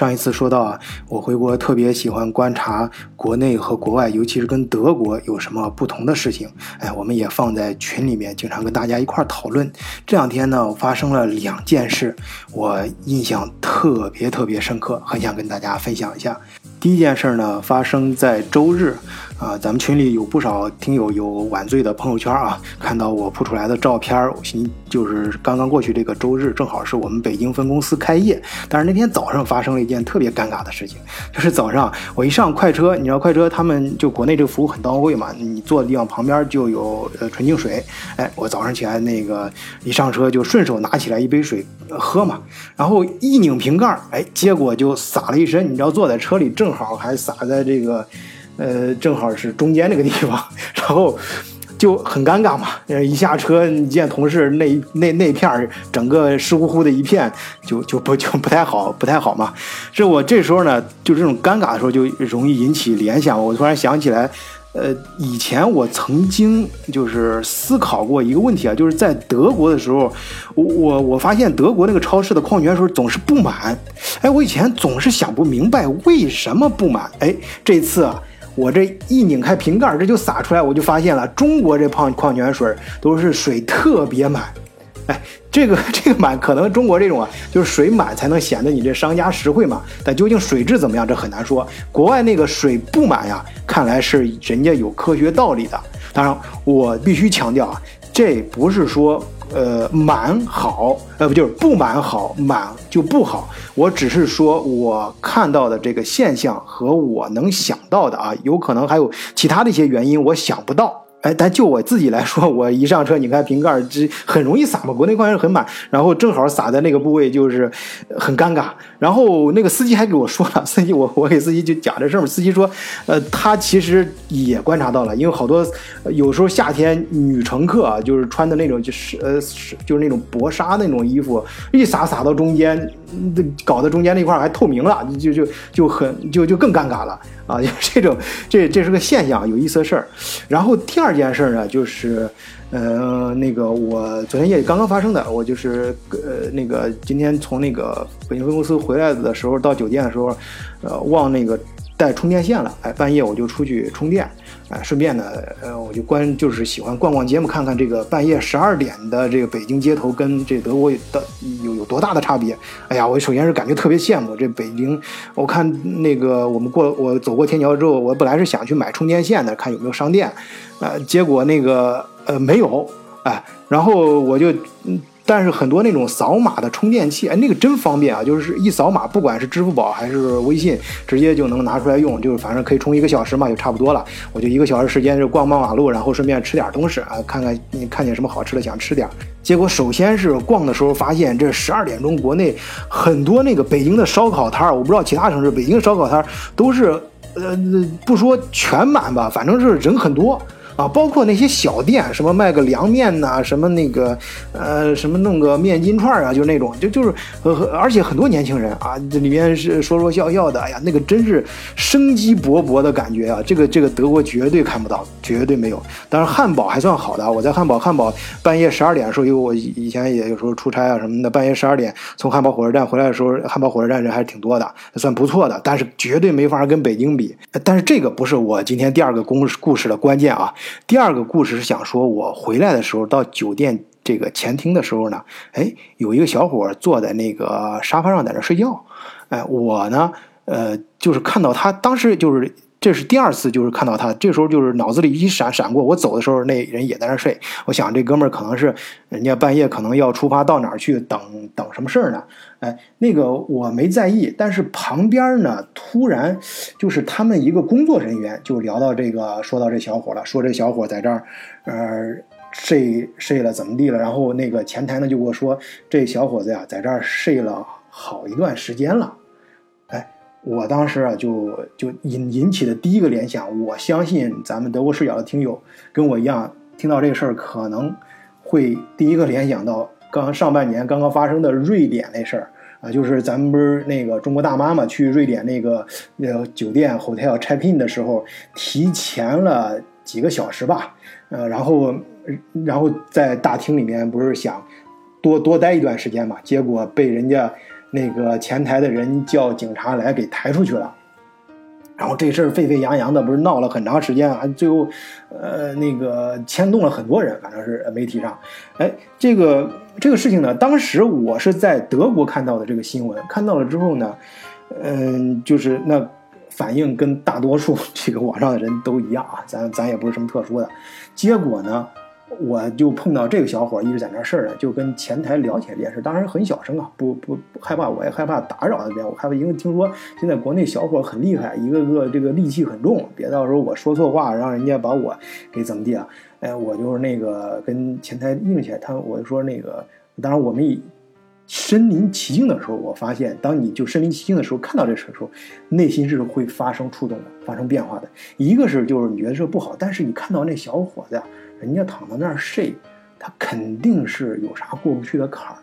上一次说到啊，我回国特别喜欢观察国内和国外，尤其是跟德国有什么不同的事情。哎，我们也放在群里面，经常跟大家一块儿讨论。这两天呢，发生了两件事，我印象特别特别深刻，很想跟大家分享一下。第一件事呢，发生在周日。啊，咱们群里有不少听友有晚醉的朋友圈啊，看到我铺出来的照片，就是刚刚过去这个周日，正好是我们北京分公司开业。但是那天早上发生了一件特别尴尬的事情，就是早上我一上快车，你知道快车他们就国内这个服务很到位嘛，你坐的地方旁边就有呃纯净水，哎，我早上起来那个一上车就顺手拿起来一杯水喝嘛，然后一拧瓶盖，哎，结果就洒了一身，你知道坐在车里正好还洒在这个。呃，正好是中间那个地方，然后就很尴尬嘛。一下车，你见同事那那那片儿，整个湿乎乎的一片，就就不就不太好，不太好嘛。这我这时候呢，就这种尴尬的时候，就容易引起联想。我突然想起来，呃，以前我曾经就是思考过一个问题啊，就是在德国的时候，我我我发现德国那个超市的矿泉水总是不满。哎，我以前总是想不明白为什么不满。哎，这次啊。我这一拧开瓶盖，这就洒出来，我就发现了，中国这矿矿泉水都是水特别满，哎，这个 这个满可能中国这种啊，就是水满才能显得你这商家实惠嘛。但究竟水质怎么样，这很难说。国外那个水不满呀，看来是人家有科学道理的。当然，我必须强调啊，这不是说。呃，满好，呃不就是不满好，满就不好。我只是说我看到的这个现象和我能想到的啊，有可能还有其他的一些原因，我想不到。哎，但就我自己来说，我一上车，你看瓶盖这很容易洒嘛，国内矿泉水很满，然后正好洒在那个部位，就是很尴尬。然后那个司机还给我说了，司机我我给司机就讲这事儿，司机说，呃，他其实也观察到了，因为好多有时候夏天女乘客啊，就是穿的那种就是呃是就是那种薄纱那种衣服，一洒洒到中间，搞得中间那块还透明了，就就就很就就更尴尬了。啊，就这种这这是个现象，有意思的事儿。然后第二件事呢，就是，呃，那个我昨天夜里刚刚发生的，我就是呃那个今天从那个北京分公司回来的时候，到酒店的时候，呃，忘那个带充电线了，哎，半夜我就出去充电。哎，顺便呢，呃，我就关就是喜欢逛逛街嘛，看看这个半夜十二点的这个北京街头跟这德国的有有多大的差别。哎呀，我首先是感觉特别羡慕这北京。我看那个我们过我走过天桥之后，我本来是想去买充电线的，看有没有商店，呃，结果那个呃没有，哎，然后我就嗯。但是很多那种扫码的充电器，哎，那个真方便啊！就是一扫码，不管是支付宝还是微信，直接就能拿出来用。就是反正可以充一个小时嘛，就差不多了。我就一个小时时间就逛逛马路，然后顺便吃点东西啊，看看你看见什么好吃的想吃点。结果首先是逛的时候发现，这十二点钟国内很多那个北京的烧烤摊儿，我不知道其他城市，北京烧烤摊儿都是，呃，不说全满吧，反正是人很多。啊，包括那些小店，什么卖个凉面呐，什么那个，呃，什么弄个面筋串啊，就那种，就就是，呃，而且很多年轻人啊，这里面是说说笑笑的，哎呀，那个真是生机勃勃的感觉啊，这个这个德国绝对看不到，绝对没有。当然汉堡还算好的，我在汉堡，汉堡半夜十二点的时候，因为我以前也有时候出差啊什么的，半夜十二点从汉堡火车站回来的时候，汉堡火车站人还是挺多的，算不错的，但是绝对没法跟北京比。但是这个不是我今天第二个故故事的关键啊。第二个故事是想说，我回来的时候到酒店这个前厅的时候呢，哎，有一个小伙坐在那个沙发上在那睡觉，哎，我呢，呃，就是看到他当时就是。这是第二次，就是看到他，这时候就是脑子里一闪闪过，我走的时候那人也在那睡。我想这哥们儿可能是人家半夜可能要出发到哪儿去等等什么事儿呢？哎，那个我没在意，但是旁边呢突然就是他们一个工作人员就聊到这个，说到这小伙了，说这小伙在这儿，呃，睡睡了怎么地了？然后那个前台呢就跟我说，这小伙子呀在这儿睡了好一段时间了。哎我当时啊，就就引引起的第一个联想，我相信咱们德国视角的听友跟我一样，听到这个事儿，可能会第一个联想到刚上半年刚刚发生的瑞典那事儿啊，就是咱们不是那个中国大妈嘛，去瑞典那个那个酒店 hotel check in 的时候，提前了几个小时吧，呃，然后然后在大厅里面不是想多多待一段时间嘛，结果被人家。那个前台的人叫警察来给抬出去了。然后这事儿沸沸扬扬的，不是闹了很长时间啊，最后，呃，那个牵动了很多人，反正是媒体上，哎，这个这个事情呢，当时我是在德国看到的这个新闻，看到了之后呢，嗯，就是那反应跟大多数 这个网上的人都一样啊，咱咱也不是什么特殊的，结果呢。我就碰到这个小伙一直在那事儿呢，就跟前台聊起这件事，当然很小声啊，不不不害怕，我也害怕打扰那边，我害怕，因为听说现在国内小伙很厉害，一个个这个戾气很重，别到时候我说错话，让人家把我给怎么地啊？哎，我就是那个跟前台硬起来，他我就说那个，当然我们以身临其境的时候，我发现，当你就身临其境的时候看到这事的时候，内心是会发生触动的，发生变化的。一个是就是你觉得这不好，但是你看到那小伙子。人家躺在那儿睡，他肯定是有啥过不去的坎儿，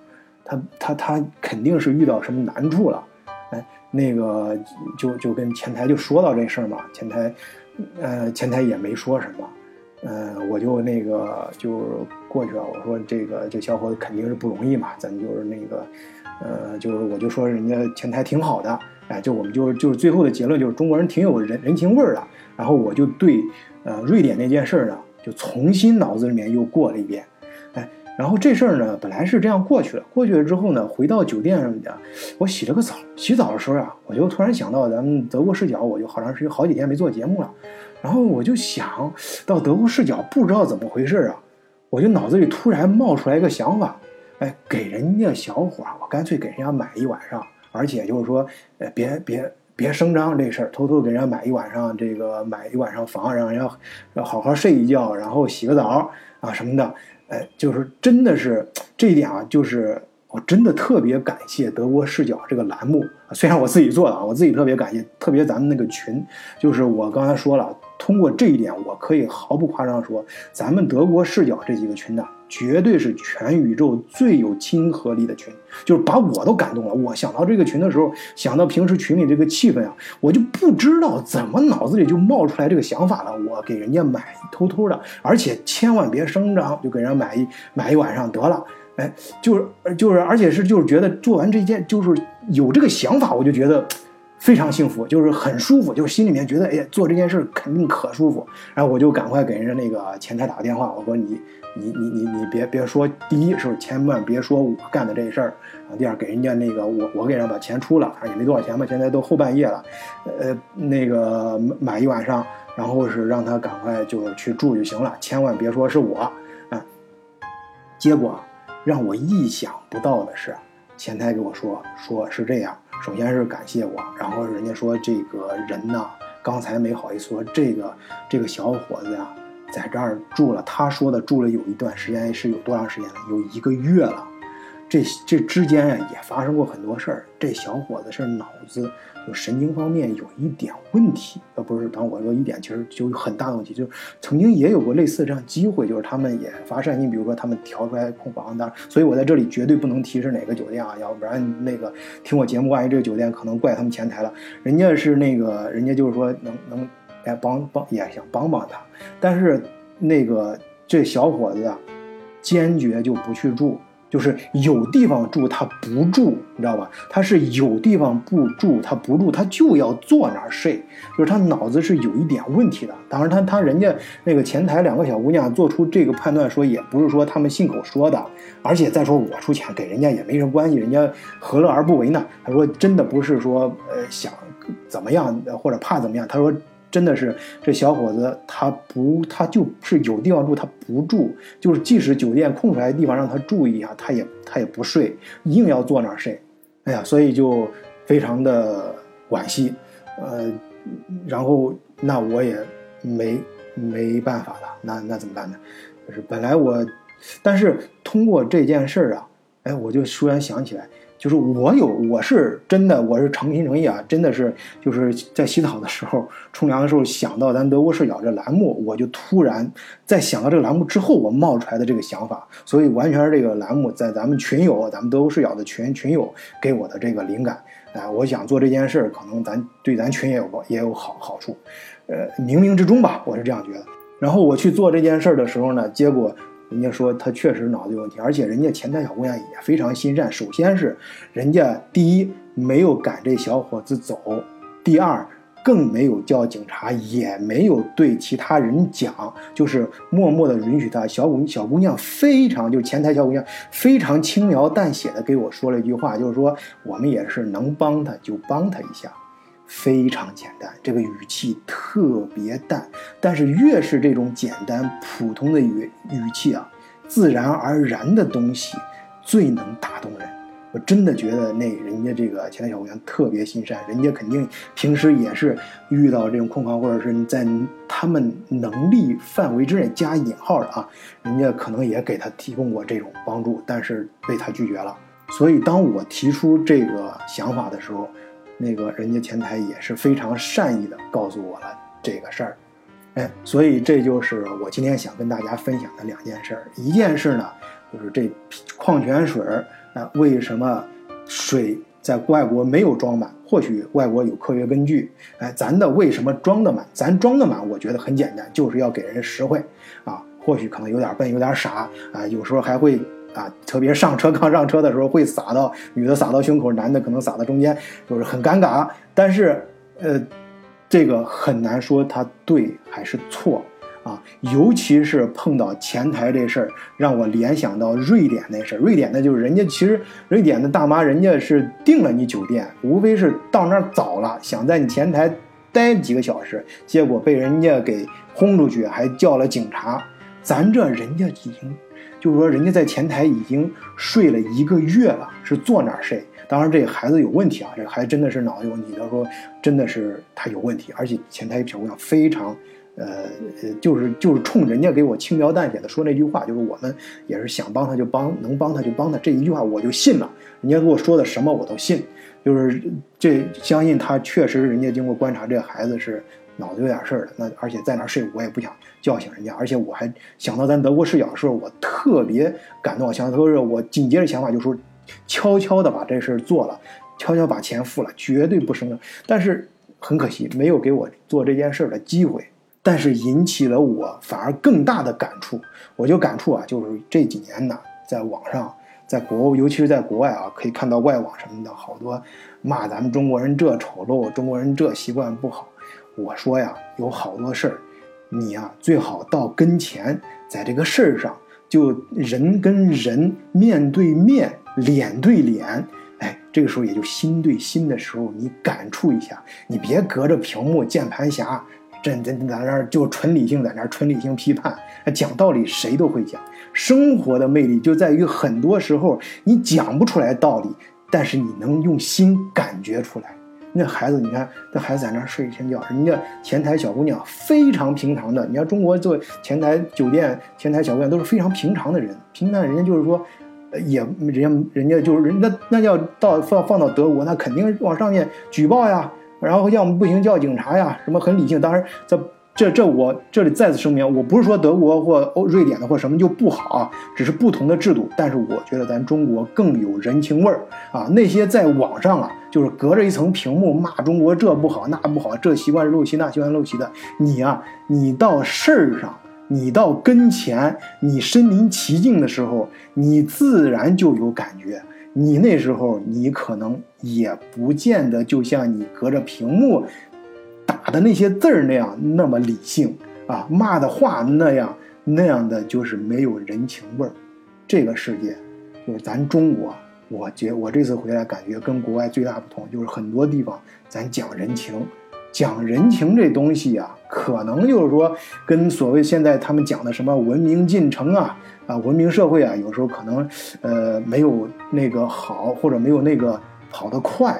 他他他肯定是遇到什么难处了，哎，那个就就跟前台就说到这事儿嘛，前台，呃，前台也没说什么，嗯，我就那个就过去了，我说这个这小伙子肯定是不容易嘛，咱就是那个，呃，就是我就说人家前台挺好的，哎，就我们就就是最后的结论就是中国人挺有人人情味儿的，然后我就对，呃，瑞典那件事呢。就重新脑子里面又过了一遍，哎，然后这事儿呢，本来是这样过去了。过去了之后呢，回到酒店啊，我洗了个澡。洗澡的时候啊，我就突然想到咱们德国视角，我就好长时间好几天没做节目了。然后我就想到德国视角，不知道怎么回事啊，我就脑子里突然冒出来一个想法，哎，给人家小伙，我干脆给人家买一晚上，而且就是说，呃，别别。别声张这事儿，偷偷给人家买一晚上这个买一晚上房，让人家好好睡一觉，然后洗个澡啊什么的，哎，就是真的是这一点啊，就是我真的特别感谢德国视角这个栏目，虽然我自己做的啊，我自己特别感谢，特别咱们那个群，就是我刚才说了，通过这一点，我可以毫不夸张说，咱们德国视角这几个群呢。绝对是全宇宙最有亲和力的群，就是把我都感动了。我想到这个群的时候，想到平时群里这个气氛啊，我就不知道怎么脑子里就冒出来这个想法了。我给人家买，偷偷的，而且千万别声张，就给人家买一买一晚上得了。哎，就是就是，而且是就是觉得做完这件，就是有这个想法，我就觉得非常幸福，就是很舒服，就是心里面觉得，哎呀，做这件事肯定可舒服。然后我就赶快给人家那个前台打个电话，我说你。你你你你别别说，第一是千万别说我干的这事儿啊。第二给人家那个我我给人家把钱出了，反正也没多少钱吧。现在都后半夜了，呃，那个买一晚上，然后是让他赶快就是去住就行了，千万别说是我啊。结果让我意想不到的是，前台给我说说是这样，首先是感谢我，然后人家说这个人呢，刚才没好意思说这个这个小伙子呀。在这儿住了，他说的住了有一段时间是有多长时间了？有一个月了。这这之间呀也发生过很多事儿。这小伙子是脑子就神经方面有一点问题，呃，不是，当我说一点，其实就有很大的问题。就曾经也有过类似这样机会，就是他们也发善心，比如说他们调出来空房单。所以我在这里绝对不能提示哪个酒店啊，要不然那个听我节目，万一这个酒店可能怪他们前台了。人家是那个，人家就是说能能。来帮帮也想帮帮他，但是那个这小伙子啊，坚决就不去住，就是有地方住他不住，你知道吧？他是有地方不住，他不住，他就要坐那儿睡，就是他脑子是有一点问题的。当然，他他人家那个前台两个小姑娘做出这个判断，说也不是说他们信口说的，而且再说我出钱给人家也没什么关系，人家何乐而不为呢？他说真的不是说呃想怎么样或者怕怎么样，他说。真的是这小伙子，他不，他就是有地方住，他不住，就是即使酒店空出来的地方让他住一下，他也他也不睡，硬要坐那儿睡。哎呀，所以就非常的惋惜，呃，然后那我也没没办法了，那那怎么办呢？就是本来我，但是通过这件事儿啊，哎，我就突然想起来。就是我有，我是真的，我是诚心诚意啊，真的是就是在洗澡的时候、冲凉的时候想到咱德国视角这栏目，我就突然在想到这个栏目之后，我冒出来的这个想法，所以完全是这个栏目在咱们群友、咱们德国视角的群群友给我的这个灵感。啊，我想做这件事儿，可能咱对咱群也有也有好好处，呃，冥冥之中吧，我是这样觉得。然后我去做这件事儿的时候呢，结果人家说他确实脑子有问题，而且人家前台小姑娘也非常心善。首先是人家第一没有赶这小伙子走，第二更没有叫警察，也没有对其他人讲，就是默默的允许他。小姑小姑娘非常就前台小姑娘非常轻描淡写的给我说了一句话，就是说我们也是能帮他就帮他一下。非常简单，这个语气特别淡，但是越是这种简单普通的语语气啊，自然而然的东西最能打动人。我真的觉得那人家这个前台小姑娘特别心善，人家肯定平时也是遇到这种困况，或者是在他们能力范围之内加引号的啊，人家可能也给他提供过这种帮助，但是被他拒绝了。所以当我提出这个想法的时候，那个人家前台也是非常善意的告诉我了这个事儿，哎，所以这就是我今天想跟大家分享的两件事儿。一件事呢，就是这矿泉水儿啊，为什么水在外国没有装满？或许外国有科学根据。哎，咱的为什么装得满？咱装得满，我觉得很简单，就是要给人实惠啊。或许可能有点笨，有点傻啊，有时候还会。啊，特别上车刚上车的时候会洒到女的洒到胸口，男的可能洒到中间，就是很尴尬。但是，呃，这个很难说他对还是错啊。尤其是碰到前台这事儿，让我联想到瑞典那事儿。瑞典的就是人家其实瑞典的大妈，人家是订了你酒店，无非是到那儿早了，想在你前台待几个小时，结果被人家给轰出去，还叫了警察。咱这人家已经。就是说，人家在前台已经睡了一个月了，是坐哪儿睡？当然，这个孩子有问题啊，这个孩子真的是脑子有问题。他说，真的是他有问题，而且前台小姑娘非常，呃，就是就是冲人家给我轻描淡写的说那句话，就是我们也是想帮他就帮，能帮他就帮他，这一句话我就信了。人家给我说的什么我都信，就是这相信他确实人家经过观察，这孩子是。脑子有点事儿了，那而且在那儿睡，我也不想叫醒人家，而且我还想到咱德国视角的时候，我特别感动。想到说，我紧接着想法就说，悄悄的把这事儿做了，悄悄把钱付了，绝对不声但是很可惜，没有给我做这件事儿的机会。但是引起了我反而更大的感触，我就感触啊，就是这几年呢，在网上，在国，尤其是在国外啊，可以看到外网什么的，好多骂咱们中国人这丑陋，中国人这习惯不好。我说呀，有好多事儿，你呀最好到跟前，在这个事儿上，就人跟人面对面、脸对脸，哎，这个时候也就心对心的时候，你感触一下，你别隔着屏幕键盘侠，这这在那儿就纯理性，在那儿纯理性批判，讲道理谁都会讲。生活的魅力就在于很多时候你讲不出来道理，但是你能用心感觉出来。那孩子，你看，那孩子在那儿睡一天觉，人家前台小姑娘非常平常的。你看中国做前台酒店前台小姑娘都是非常平常的人，平常人家就是说，也人家人家就是人那那要到放放到德国，那肯定往上面举报呀，然后要么不行叫警察呀，什么很理性。当然在。这这我这里再次声明，我不是说德国或欧瑞典的或什么就不好啊，只是不同的制度。但是我觉得咱中国更有人情味儿啊。那些在网上啊，就是隔着一层屏幕骂中国这不好那不好，这习惯是陋习那习惯陋习的。你呀，你到事儿上，你到跟前，你身临其境的时候，你自然就有感觉。你那时候你可能也不见得就像你隔着屏幕。打的那些字儿那样那么理性啊，骂的话那样那样的就是没有人情味儿。这个世界就是咱中国，我觉我这次回来感觉跟国外最大不同就是很多地方咱讲人情，讲人情这东西啊，可能就是说跟所谓现在他们讲的什么文明进程啊啊文明社会啊，有时候可能呃没有那个好或者没有那个跑得快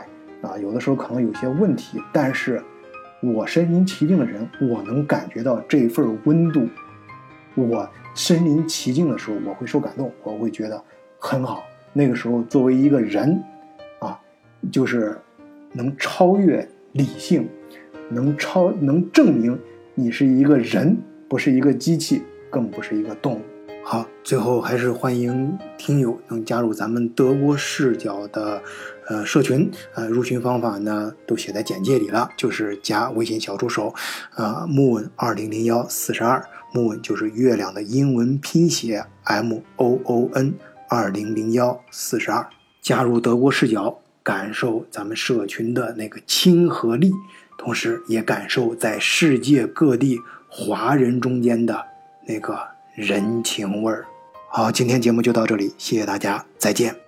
啊，有的时候可能有些问题，但是。我身临其境的人，我能感觉到这份温度。我身临其境的时候，我会受感动，我会觉得很好。那个时候，作为一个人，啊，就是能超越理性，能超能证明你是一个人，不是一个机器，更不是一个动物。好，最后还是欢迎听友能加入咱们德国视角的呃社群，呃，入群方法呢都写在简介里了，就是加微信小助手，呃，moon 二零零幺四十二，moon 就是月亮的英文拼写，m o o n 二零零幺四十二。加入德国视角，感受咱们社群的那个亲和力，同时也感受在世界各地华人中间的那个人情味儿。好，今天节目就到这里，谢谢大家，再见。